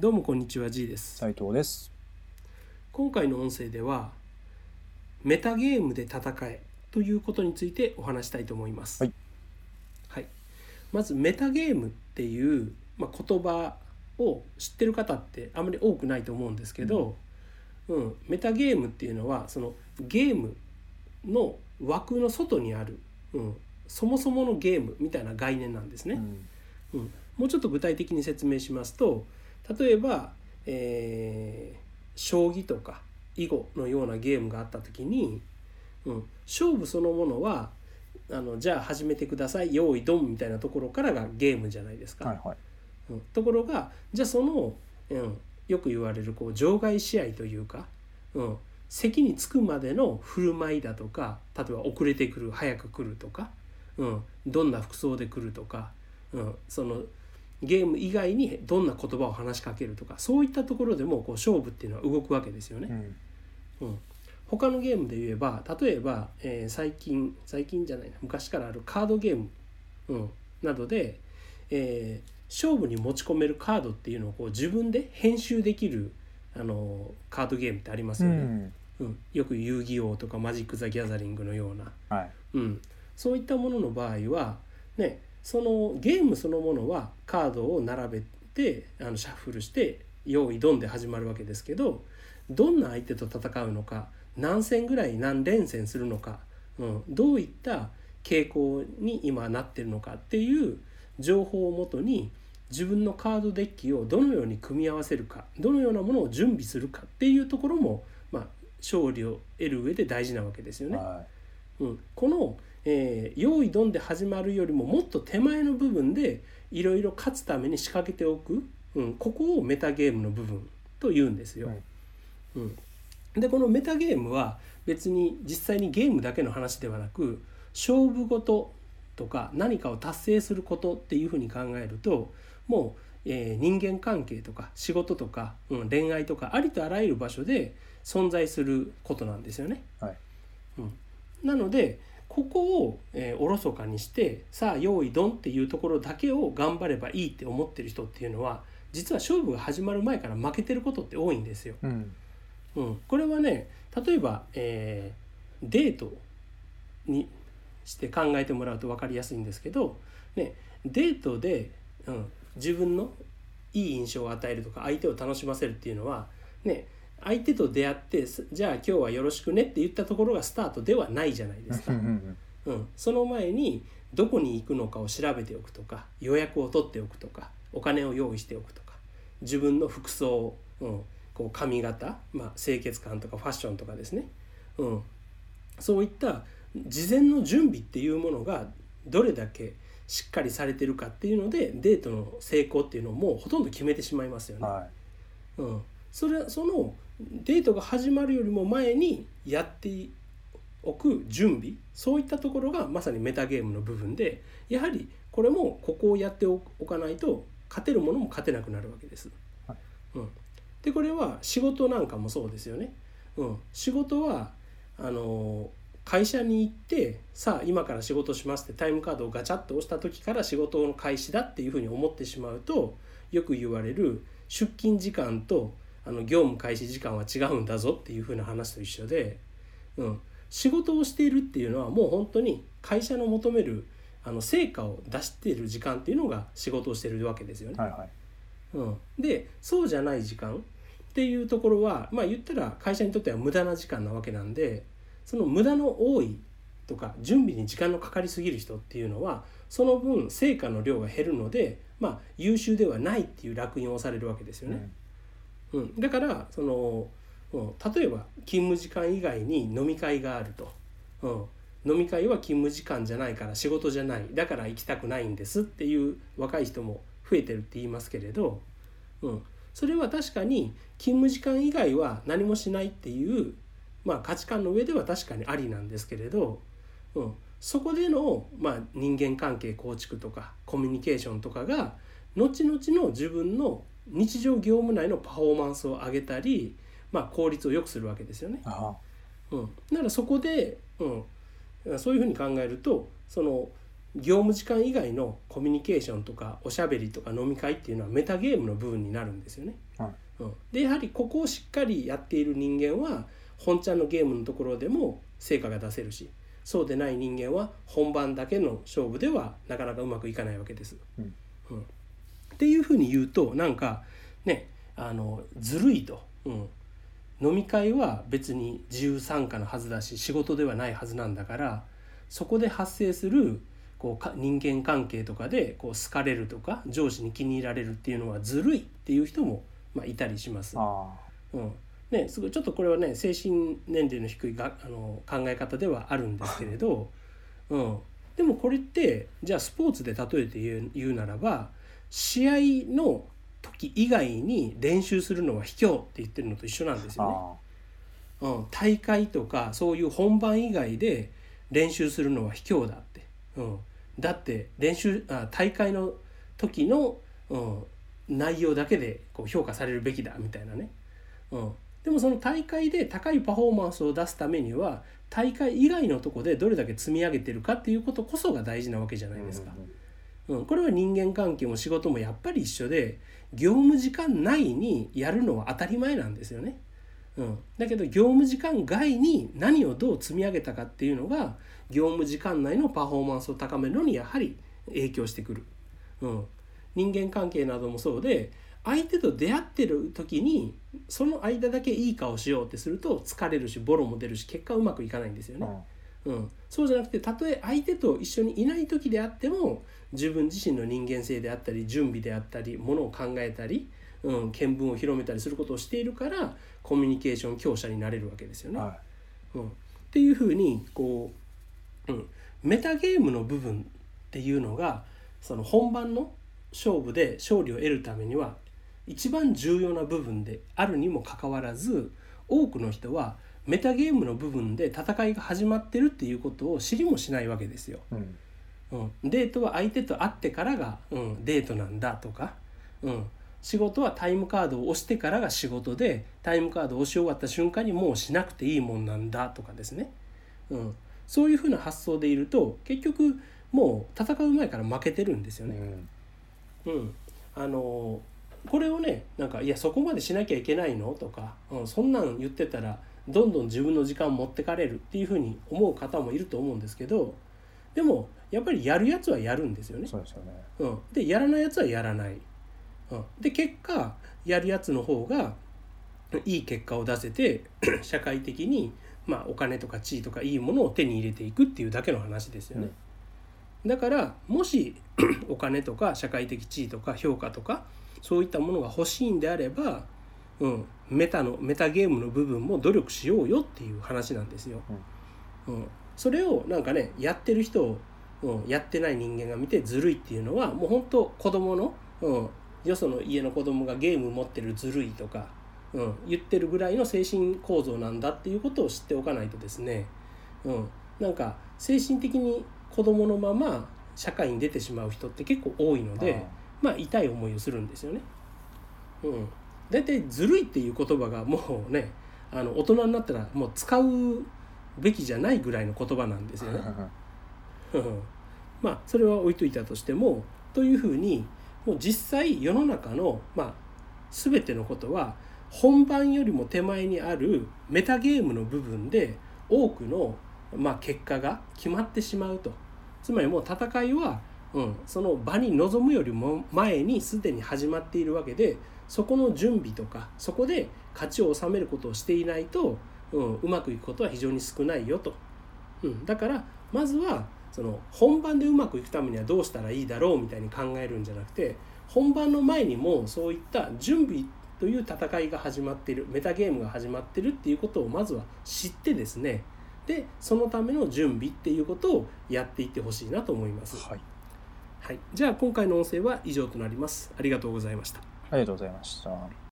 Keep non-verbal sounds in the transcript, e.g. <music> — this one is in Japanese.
どうもこんにちは G です。斉藤です。今回の音声ではメタゲームで戦えということについてお話したいと思います。はい、はい。まずメタゲームっていう、まあ、言葉を知ってる方ってあまり多くないと思うんですけど、うん。メタゲームっていうのはそのゲームの枠の外にある、うん、そもそものゲームみたいな概念なんですね。うん。うん、もうちょっと具体的に説明しますと例えば、えー将棋とか囲碁のようなゲームがあった時に、うん、勝負そのものはあのじゃあ始めてください用意ドンみたいなところからがゲームじゃないですか。はいはい。うん、ところがじゃあその、うん、よく言われるこう場外試合というか、うん、席に着くまでの振る舞いだとか例えば遅れてくる早く来るとか、うん、どんな服装で来るとか、うん、そのゲーム以外にどんな言葉を話しかけるとかそういったところでもこう勝負っていうのは動くわけですよね。うん。うん、他のゲームで言えば例えば、えー最近最近じゃないな昔からあるカードゲーム、うん、などで、えー勝負に持ち込めるカードっていうのをこう自分で編集できるあのカードゲームってありますうよね。ん。うん。よく遊戯王とかマジック・ザ・ギャザリングのような、はい。うん、そういったものの場合は、ね、そのゲームそのものはカードを並べてあのシャッフルして用意ドンで始まるわけですけどどんな相手と戦うのか何戦ぐらい何連戦するのか、うん、どういった傾向に今なってるのかっていう情報をもとに自分のカードデッキをどのように組み合わせるかどのようなものを準備するかっていうところも、まあ、勝利を得る上で大事なわけですよね。はうん、この、えー用意ドンで始まるよりももっと手前の部分でいろいろ勝つために仕掛けておく、うん、ここをメタゲームの部分と言うんですよ。うん、でこのメタゲームは別に実際にゲームだけの話ではなく勝負事とか何かを達成することっていうふうに考えるともう、えー人間関係とか仕事とか、うん、恋愛とかありとあらゆる場所で存在することなんですよね。はいうん、なのでここを、えーおろそかにしてさあ用意ドンっていうところだけを頑張ればいいって思ってる人っていうのは実は勝負が始まる前から負けてることって多いんですよ。い。うんうん、これはね例えば、えーデートにして考えてもらうと分かりやすいんですけど、ね、デートで、うん、自分のいい印象を与えるとか相手を楽しませるっていうのは、ね、相手と出会ってすじゃあ今日はよろしくねって言ったところがスタートではないじゃないですか。うんうん、その前にどこに行くのかを調べておくとか予約を取っておくとかお金を用意しておくとか自分の服装、うん、こう髪型、まあ、清潔感とかファッションとかですね、うん、そういった事前の準備っていうものがどれだけしっかりされてるかっていうのでデートの成功っていうのをもうほとんど決めてしまいますよね。はうん、それそのデートが始まるよりも前にやっておく準備そういったところがまさにメタゲームの部分でやはりこれもここをやっておかないと勝てるものも勝てなくなるわけです。はいうん、でこれは仕事なんかもそうですよね。うん、仕事はあの会社に行ってさあ今から仕事しますってタイムカードをガチャッと押した時から仕事の開始だっていうふうに思ってしまうとよく言われる出勤時間とあの業務開始時間は違うんだぞっていうふうな話と一緒で、うん、仕事をしているっていうのはもう本当に会社の求めるあの成果を出している時間っていうのが仕事をしてるわけですよね。い。はいはい。うん、でそうじゃない時間っていうところはまあ言ったら会社にとっては無駄な時間なわけなんでその無駄の多いとか準備に時間のかかりすぎる人っていうのはその分成果の量が減るのでまあ優秀ではないっていう烙印を押されるわけですよね。うん、だからその、うん、例えば勤務時間以外に飲み会があると、うん、飲み会は勤務時間じゃないから仕事じゃない。だから行きたくないんですっていう若い人も増えてるって言いますけれど、うん、それは確かに勤務時間以外は何もしないっていう、まあ、価値観の上では確かにありなんですけれど、うん、そこでの、まあ、人間関係構築とかコミュニケーションとかが後々の自分の日常業務内のパフォーマンスを上げたり、まあ、効率を良くするわけですよね。あうん、だからそこで、うん、そういうふうに考えるとその業務時間以外のコミュニケーションとかおしゃべりとか飲み会っていうのはメタゲームの部分になるんですよね。うん、でやはりここをしっかりやっている人間は本ちゃんのゲームのところでも成果が出せるしそうでない人間は本番だけの勝負ではなかなかうまくいかないわけです。うん。うんっていうふうに言うとなんかねあのずるいと、うん、飲み会は別に自由参加のはずだし仕事ではないはずなんだからそこで発生するこうか人間関係とかでこう好かれるとか上司に気に入られるっていうのはずるいっていう人も、まあ、いたりします。あうん。ね、すごいちょっとこれはね精神年齢の低いがあの考え方ではあるんですけれど、うん、でもこれってじゃあスポーツで例えて言うならば試合の時以外に練習するのは卑怯って言ってるのと一緒なんですあよね。あうん、大会とかそういう本番以外で練習するのは卑怯だって、うん、だって練習あ大会の時の、うん、内容だけでこう評価されるべきだみたいなね、うん、でもその大会で高いパフォーマンスを出すためには大会以外のとこでどれだけ積み上げてるかっていうことこそが大事なわけじゃないですか。うん、うんこれは人間関係も仕事もやっぱり一緒で業務時間内にやるのは当たり前なんですよね。うん、だけど業務時間外に何をどう積み上げたかっていうのが業務時間内のパフォーマンスを高めるのにやはり影響してくる。うん、人間関係などもそうで相手と出会ってる時にその間だけいい顔しようってすると疲れるしボロも出るし結果うまくいかないんですよね。うん、そうじゃなくてたとえ相手と一緒にいない時であっても自分自身の人間性であったり準備であったりものを考えたり、うん、見聞を広めたりすることをしているからコミュニケーション強者になれるわけですよね。はうん、っていうふうにこう、うん、メタゲームの部分っていうのがその本番の勝負で勝利を得るためには一番重要な部分であるにもかかわらず多くの人はメタゲームの部分で戦いが始まってるっていうことを知りもしないわけですよ。いうん。うん、デートは相手と会ってからが、うん、デートなんだとか、うん、仕事はタイムカードを押してからが仕事でタイムカードを押し終わった瞬間にもうしなくていいもんなんだとかですね、うん、そういうふうな発想でいると結局もう戦う前から負けてるんですよね。うん。うん、あのこれをねなんか「いやそこまでしなきゃいけないの?」とか、うん、そんなん言ってたらどんどん自分の時間持ってかれるっていうふうに思う方もいると思うんですけどでもやっぱりやるやつはやるんですよね。そうですよねうん、でやらないやつはやらない。うん、で結果やるやつの方がいい結果を出せて <clears throat> 社会的に、まあ、お金とか地位とかいいものを手に入れていくっていうだけの話ですよね。だからもし <clears throat> お金とか社会的地位とか評価とかそういったものが欲しいんであれば、うん、メタのメタゲームの部分も努力しようよっていう話なんですよ。うん、それをなんかねやってる人を、うん、やってない人間が見てずるいっていうのはもう本当子供の、うん、よその家の子供がゲーム持ってるずるいとか、うん、言ってるぐらいの精神構造なんだっていうことを知っておかないとですね、うん、なんか精神的に子供のまま社会に出てしまう人って結構多いのでまあ痛い思いをするんですよね。うん、大体ずるいっていう言葉がもうねあの大人になったらもう使うべきじゃないぐらいの言葉なんですよね。うんまあそれは置いといたとしてもというふうにもう実際世の中の、まあ、全てのことは本番よりも手前にあるメタゲームの部分で多くの、まあ、結果が決まってしまうとつまりもう戦いは、うん、その場に臨むよりも前にすでに始まっているわけでそこの準備とかそこで勝ちを収めることをしていないと、うん、うまくいくことは非常に少ないよと、うん、だからまずはその本番でうまくいくためにはどうしたらいいだろうみたいに考えるんじゃなくて本番の前にもそういった準備という戦いが始まっているメタゲームが始まってるっていうことをまずは知ってですね。でそのための準備っていうことをやっていってほしいなと思います。はいはい、じゃあ今回の音声は以上となります。ありがとうございました。ありがとうございました